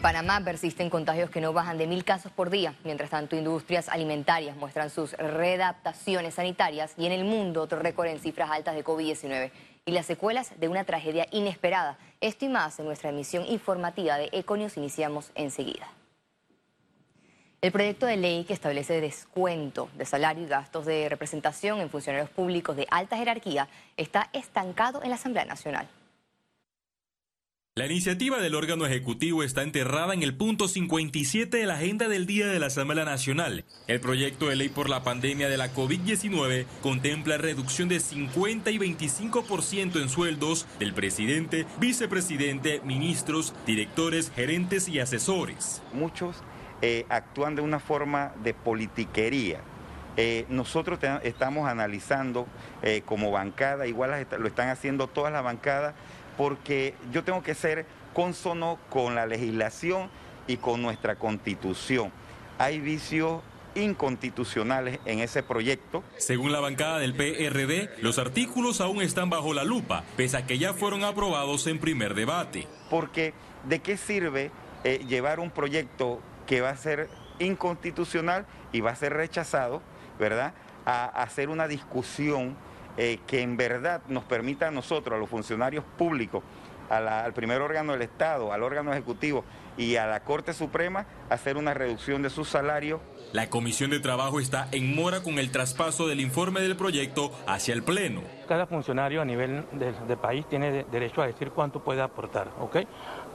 En Panamá persisten contagios que no bajan de mil casos por día. Mientras tanto, industrias alimentarias muestran sus readaptaciones sanitarias y en el mundo otro récord en cifras altas de COVID-19 y las secuelas de una tragedia inesperada. Esto y más en nuestra emisión informativa de Econius iniciamos enseguida. El proyecto de ley que establece descuento de salario y gastos de representación en funcionarios públicos de alta jerarquía está estancado en la Asamblea Nacional. La iniciativa del órgano ejecutivo está enterrada en el punto 57 de la agenda del Día de la Asamblea Nacional. El proyecto de ley por la pandemia de la COVID-19 contempla reducción de 50 y 25% en sueldos del presidente, vicepresidente, ministros, directores, gerentes y asesores. Muchos eh, actúan de una forma de politiquería. Eh, nosotros estamos analizando eh, como bancada, igual lo están haciendo todas las bancadas, porque yo tengo que ser consono con la legislación y con nuestra constitución. Hay vicios inconstitucionales en ese proyecto. Según la bancada del PRD, los artículos aún están bajo la lupa, pese a que ya fueron aprobados en primer debate. Porque, ¿de qué sirve eh, llevar un proyecto que va a ser inconstitucional y va a ser rechazado, ¿verdad? A hacer una discusión eh, que en verdad nos permita a nosotros, a los funcionarios públicos, al primer órgano del Estado, al órgano ejecutivo y a la Corte Suprema, hacer una reducción de su salario. La Comisión de Trabajo está en mora con el traspaso del informe del proyecto hacia el Pleno. Cada funcionario a nivel del, país tiene derecho a decir cuánto puede aportar, ¿ok?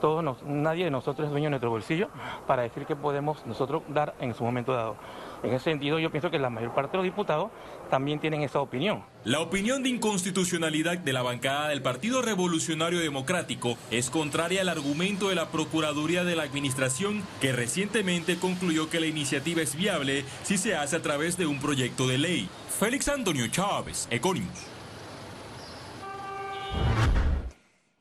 Todos nadie de nosotros es dueño de nuestro bolsillo para decir qué podemos nosotros dar en su momento dado. En ese sentido, yo pienso que la mayor parte de los diputados también tienen esa opinión. La opinión de inconstitucionalidad de la bancada del Partido Revolucionario Democrático es contraria al argumento de la Procuraduría de la Administración, que recientemente concluyó que la iniciativa es viable si se hace a través de un proyecto de ley. Félix Antonio Chávez, Econius.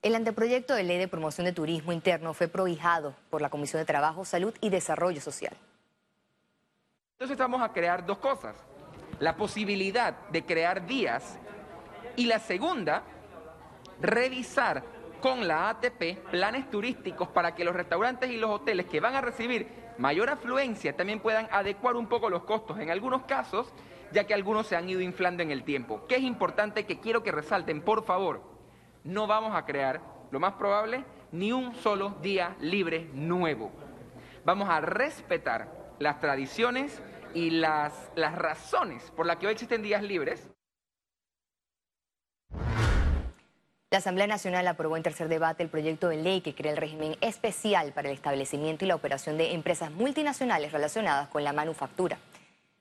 El anteproyecto de ley de promoción de turismo interno fue prohijado por la Comisión de Trabajo, Salud y Desarrollo Social. Entonces vamos a crear dos cosas. La posibilidad de crear días y la segunda, revisar con la ATP planes turísticos para que los restaurantes y los hoteles que van a recibir mayor afluencia también puedan adecuar un poco los costos en algunos casos, ya que algunos se han ido inflando en el tiempo. ¿Qué es importante que quiero que resalten? Por favor, no vamos a crear, lo más probable, ni un solo día libre nuevo. Vamos a respetar las tradiciones y las, las razones por las que hoy existen días libres. La Asamblea Nacional aprobó en tercer debate el proyecto de ley que crea el régimen especial para el establecimiento y la operación de empresas multinacionales relacionadas con la manufactura.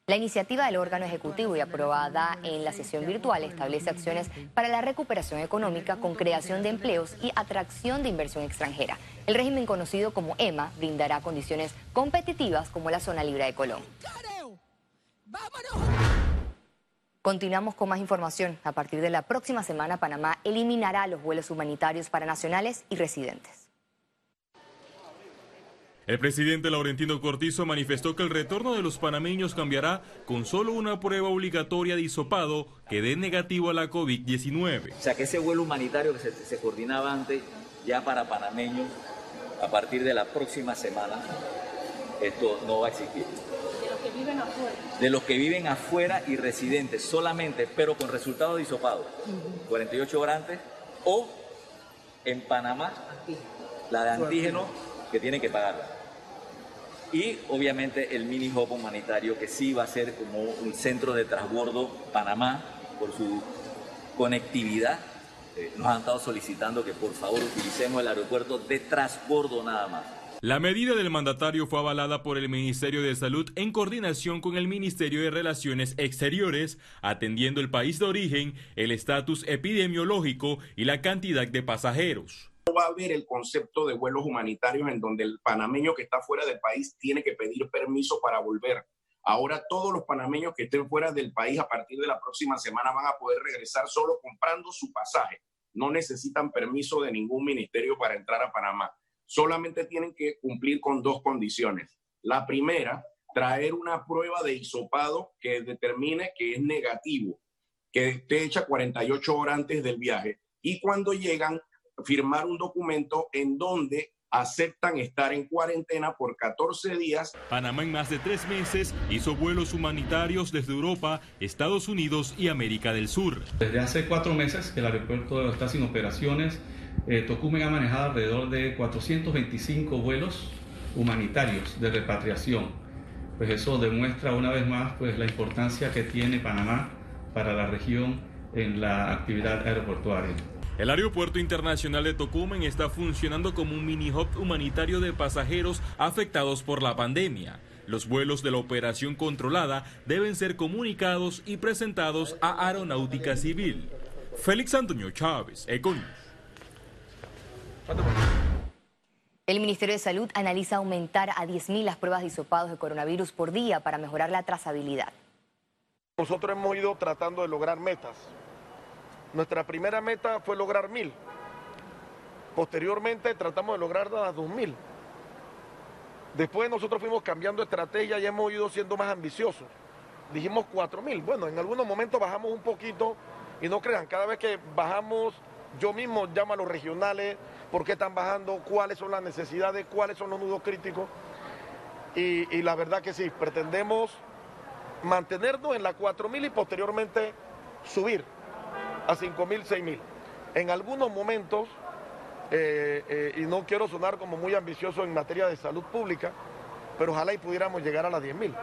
La iniciativa del órgano ejecutivo y aprobada en la sesión virtual establece acciones para la recuperación económica con creación de empleos y atracción de inversión extranjera. El régimen conocido como EMA brindará condiciones competitivas como la zona libre de Colón. Continuamos con más información. A partir de la próxima semana, Panamá eliminará los vuelos humanitarios para nacionales y residentes. El presidente Laurentino Cortizo manifestó que el retorno de los panameños cambiará con solo una prueba obligatoria de hisopado que dé negativo a la COVID-19. O sea que ese vuelo humanitario que se, coordinaba antes ya para panameños, a partir de la próxima semana, esto no va a existir. De los que viven afuera. De los que viven afuera y residentes solamente, pero con resultado de hisopado. 48 horas antes. O en Panamá, la de antígeno que tienen que pagar. Y obviamente el mini hub humanitario que sí va a ser como un centro de transbordo Panamá por su conectividad. Eh, nos han estado solicitando que por favor utilicemos el aeropuerto de transbordo nada más. La medida del mandatario fue avalada por el Ministerio de Salud en coordinación con el Ministerio de Relaciones Exteriores, atendiendo el país de origen, el estatus epidemiológico y la cantidad de pasajeros va a haber el concepto de vuelos humanitarios en donde el panameño que está fuera del país tiene que pedir permiso para volver. Ahora todos los panameños que estén fuera del país a partir de la próxima semana van a poder regresar solo comprando su pasaje. No necesitan permiso de ningún ministerio para entrar a Panamá. Solamente tienen que cumplir con dos condiciones. La primera, traer una prueba de hisopado que determine que es negativo, que esté hecha 48 horas antes del viaje. Y cuando llegan, firmar un documento en donde aceptan estar en cuarentena por 14 días. Panamá en más de tres meses hizo vuelos humanitarios desde Europa, Estados Unidos y América del Sur. Desde hace cuatro meses que el aeropuerto está sin operaciones, eh, Tocumen ha manejado alrededor de 425 vuelos humanitarios de repatriación. Pues eso demuestra una vez más pues, la importancia que tiene Panamá para la región en la actividad aeroportuaria. El Aeropuerto Internacional de Tocumen está funcionando como un mini hub humanitario de pasajeros afectados por la pandemia. Los vuelos de la operación controlada deben ser comunicados y presentados a Aeronáutica Civil. Félix Antonio Chávez, Econ. El Ministerio de Salud analiza aumentar a 10.000 las pruebas de hisopados de coronavirus por día para mejorar la trazabilidad. Nosotros hemos ido tratando de lograr metas. Nuestra primera meta fue lograr mil. Posteriormente tratamos de lograr las dos mil. Después nosotros fuimos cambiando estrategia y hemos ido siendo más ambiciosos. Dijimos cuatro mil. Bueno, en algunos momentos bajamos un poquito y no crean, cada vez que bajamos, yo mismo llamo a los regionales, por qué están bajando, cuáles son las necesidades, cuáles son los nudos críticos. Y, y la verdad que sí, pretendemos mantenernos en la cuatro mil y posteriormente subir a 5 mil, 6 mil. En algunos momentos, eh, eh, y no quiero sonar como muy ambicioso en materia de salud pública, pero ojalá y pudiéramos llegar a las 10 mil.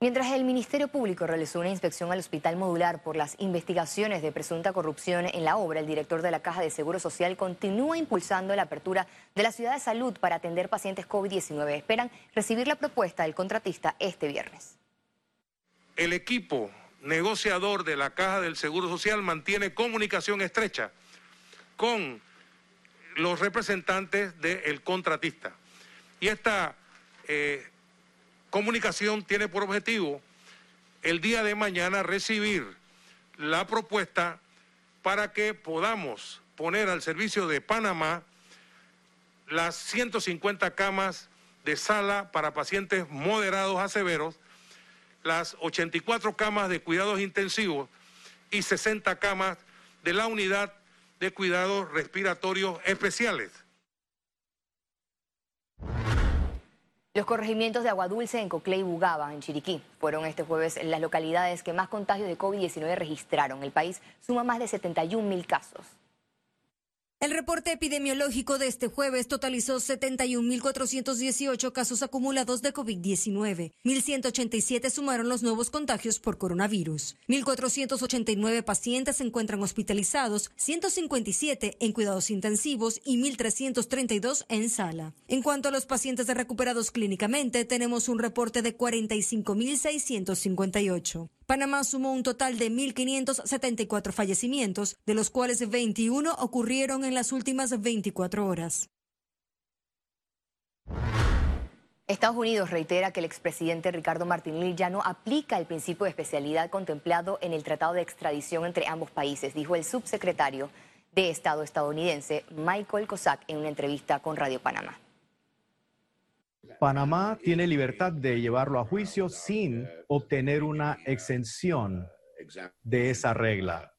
Mientras el Ministerio Público realizó una inspección al hospital modular por las investigaciones de presunta corrupción en la obra, el director de la Caja de Seguro Social continúa impulsando la apertura de la ciudad de salud para atender pacientes COVID-19. Esperan recibir la propuesta del contratista este viernes. El equipo negociador de la Caja del Seguro Social mantiene comunicación estrecha con los representantes del contratista. Y esta eh, comunicación tiene por objetivo el día de mañana recibir la propuesta para que podamos poner al servicio de Panamá las 150 camas de sala para pacientes moderados a severos las 84 camas de cuidados intensivos y 60 camas de la unidad de cuidados respiratorios especiales. Los corregimientos de Agua Dulce en Coclé y Bugaba, en Chiriquí, fueron este jueves las localidades que más contagios de COVID-19 registraron. El país suma más de 71 mil casos. El reporte epidemiológico de este jueves totalizó 71.418 casos acumulados de COVID-19. 1.187 sumaron los nuevos contagios por coronavirus. 1.489 pacientes se encuentran hospitalizados, 157 en cuidados intensivos y 1.332 en sala. En cuanto a los pacientes recuperados clínicamente, tenemos un reporte de 45.658. Panamá sumó un total de 1.574 fallecimientos, de los cuales 21 ocurrieron en las últimas 24 horas. Estados Unidos reitera que el expresidente Ricardo Martinelli ya no aplica el principio de especialidad contemplado en el Tratado de Extradición entre ambos países, dijo el subsecretario de Estado estadounidense Michael Cossack en una entrevista con Radio Panamá. Panamá tiene libertad de llevarlo a juicio sin obtener una exención de esa regla.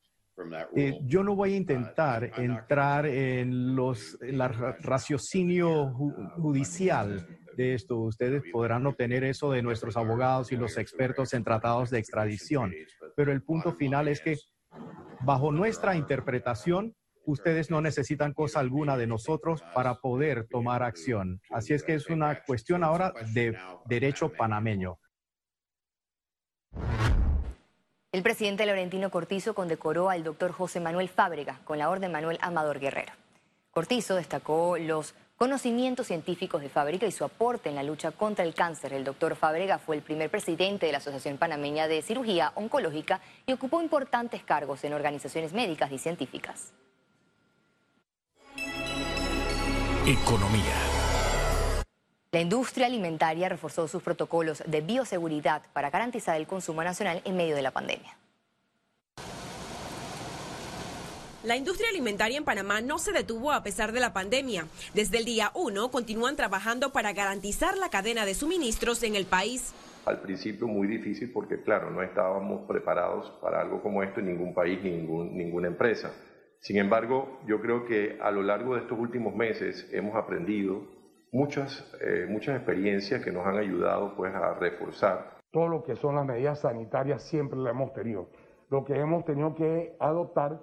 Eh, yo no voy a intentar entrar en los el raciocinio judicial de esto. Ustedes podrán obtener eso de nuestros abogados y los expertos en tratados de extradición. Pero el punto final es que bajo nuestra interpretación, ustedes no necesitan cosa alguna de nosotros para poder tomar acción. Así es que es una cuestión ahora de derecho panameño. El presidente Laurentino Cortizo condecoró al doctor José Manuel Fábrega con la Orden Manuel Amador Guerrero. Cortizo destacó los conocimientos científicos de Fábrega y su aporte en la lucha contra el cáncer. El doctor Fábrega fue el primer presidente de la Asociación Panameña de Cirugía Oncológica y ocupó importantes cargos en organizaciones médicas y científicas. Economía. La industria alimentaria reforzó sus protocolos de bioseguridad para garantizar el consumo nacional en medio de la pandemia. La industria alimentaria en Panamá no se detuvo a pesar de la pandemia. Desde el día 1 continúan trabajando para garantizar la cadena de suministros en el país. Al principio muy difícil porque, claro, no estábamos preparados para algo como esto en ningún país, ningún, ninguna empresa Sin embargo, yo creo que a lo largo de estos últimos meses hemos aprendido muchas, eh, muchas experiencias que nos han ayudado pues, a reforzar. Todo lo que son las medidas sanitarias siempre lo hemos tenido. Lo que hemos tenido que adoptar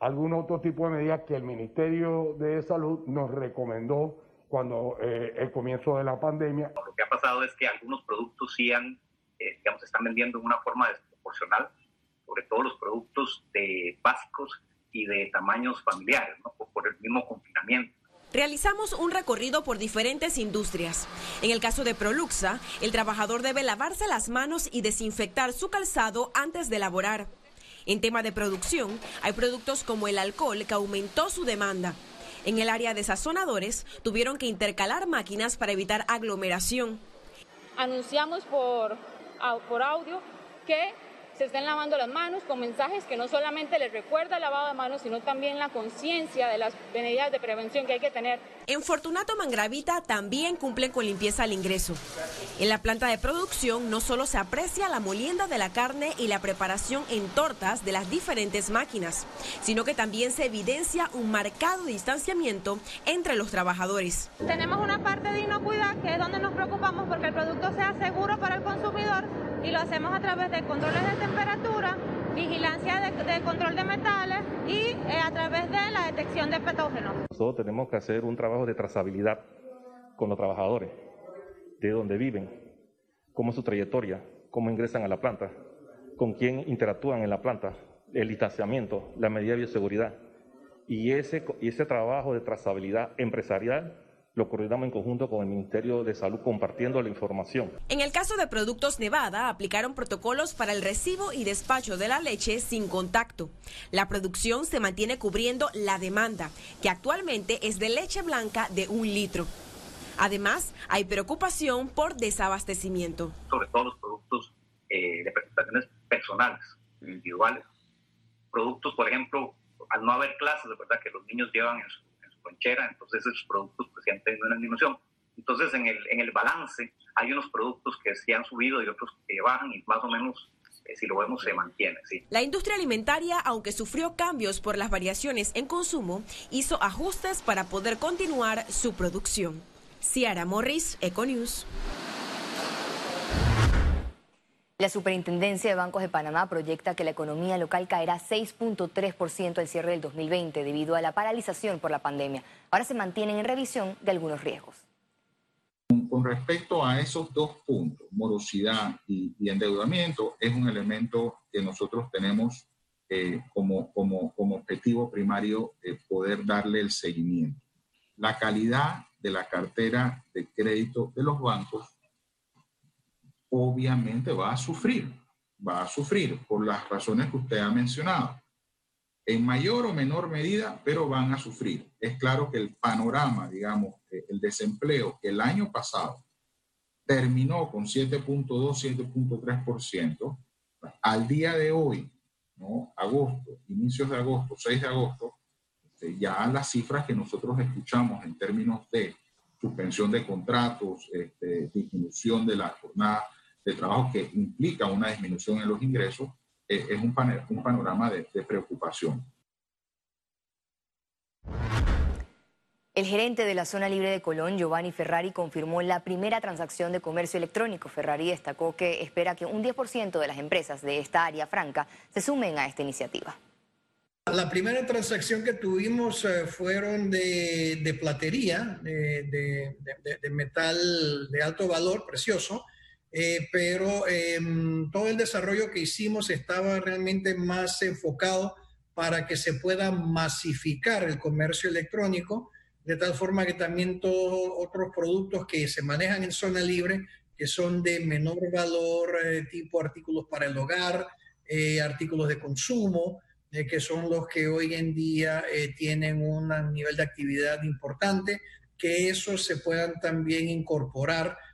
algún otro tipo de medidas que el Ministerio de Salud nos recomendó cuando eh, el comienzo de la pandemia. Lo que ha pasado es que algunos productos sí han, eh, digamos, se están vendiendo de una forma desproporcional, sobre todo los productos de básicos y de tamaños familiares, ¿no? por el mismo confinamiento. Realizamos un recorrido por diferentes industrias. En el caso de Proluxa, el trabajador debe lavarse las manos y desinfectar su calzado antes de elaborar. En tema de producción, hay productos como el alcohol que aumentó su demanda. En el área de sazonadores, tuvieron que intercalar máquinas para evitar aglomeración. Anunciamos por, por audio que se estén lavando las manos con mensajes que no solamente les recuerda el lavado de manos, sino también la conciencia de las medidas de prevención que hay que tener. En Fortunato Mangravita también cumplen con limpieza al ingreso. En la planta de producción no solo se aprecia la molienda de la carne y la preparación en tortas de las diferentes máquinas, sino que también se evidencia un marcado distanciamiento entre los trabajadores. Tenemos una parte de inocuidad que es donde nos preocupamos porque el producto sea seguro para el consumidor y lo hacemos a través de controles de temperatura, vigilancia de, control de metales y eh, a través de la detección de patógenos. Nosotros tenemos que hacer un trabajo de trazabilidad con los trabajadores, de dónde viven, cómo es su trayectoria, cómo ingresan a la planta, con quién interactúan en la planta, el distanciamiento, la medida de bioseguridad. Y ese, y ese trabajo de trazabilidad empresarial lo coordinamos en conjunto con el Ministerio de Salud compartiendo la información. En el caso de Productos Nevada, aplicaron protocolos para el recibo y despacho de la leche sin contacto. La producción se mantiene cubriendo la demanda, que actualmente es de leche blanca de un litro. Además, hay preocupación por desabastecimiento. Sobre todo los productos eh, de presentaciones personales, individuales. Productos, por ejemplo, al no haber clases, de verdad que los niños llevan en su entonces esos productos pues, han tenido una disminución. Entonces en el, en el balance hay unos productos que sí han subido y otros que bajan y más o menos eh, si lo vemos se mantiene. Sí. La industria alimentaria, aunque sufrió cambios por las variaciones en consumo, hizo ajustes para poder continuar su producción. Ciara Morris, Econews. La Superintendencia de Bancos de Panamá proyecta que la economía local caerá 6.3% al cierre del 2020 debido a la paralización por la pandemia. Ahora se mantienen en revisión de algunos riesgos. Con respecto a esos dos puntos, morosidad y, endeudamiento, es un elemento que nosotros tenemos eh, como, como, objetivo primario eh, poder darle el seguimiento. La calidad de la cartera de crédito de los bancos obviamente va a sufrir, va a sufrir por las razones que usted ha mencionado. En mayor o menor medida, pero van a sufrir. Es claro que el panorama, digamos, el desempleo el año pasado terminó con 7.2, 7.3%, al día de hoy, ¿no? agosto, inicios de agosto, 6 de agosto, este, ya las cifras que nosotros escuchamos en términos de suspensión de contratos, este, disminución de la jornada de trabajo que implica una disminución en los ingresos, eh, es un, un panorama de, de preocupación. El gerente de la zona libre de Colón, Giovanni Ferrari, confirmó la primera transacción de comercio electrónico. Ferrari destacó que espera que un 10% de las empresas de esta área franca se sumen a esta iniciativa. La primera transacción que tuvimos eh, fueron de, de platería, de, de, de, metal de alto valor, precioso, eh, pero em, todo el desarrollo que hicimos estaba realmente más enfocado para que se pueda masificar el comercio electrónico, de tal forma que también todos otros productos que se manejan en zona libre, que son de menor valor, eh, tipo artículos para el hogar, eh, artículos de consumo, que son los que hoy en día tienen un nivel de actividad importante, que esos se puedan también incorporar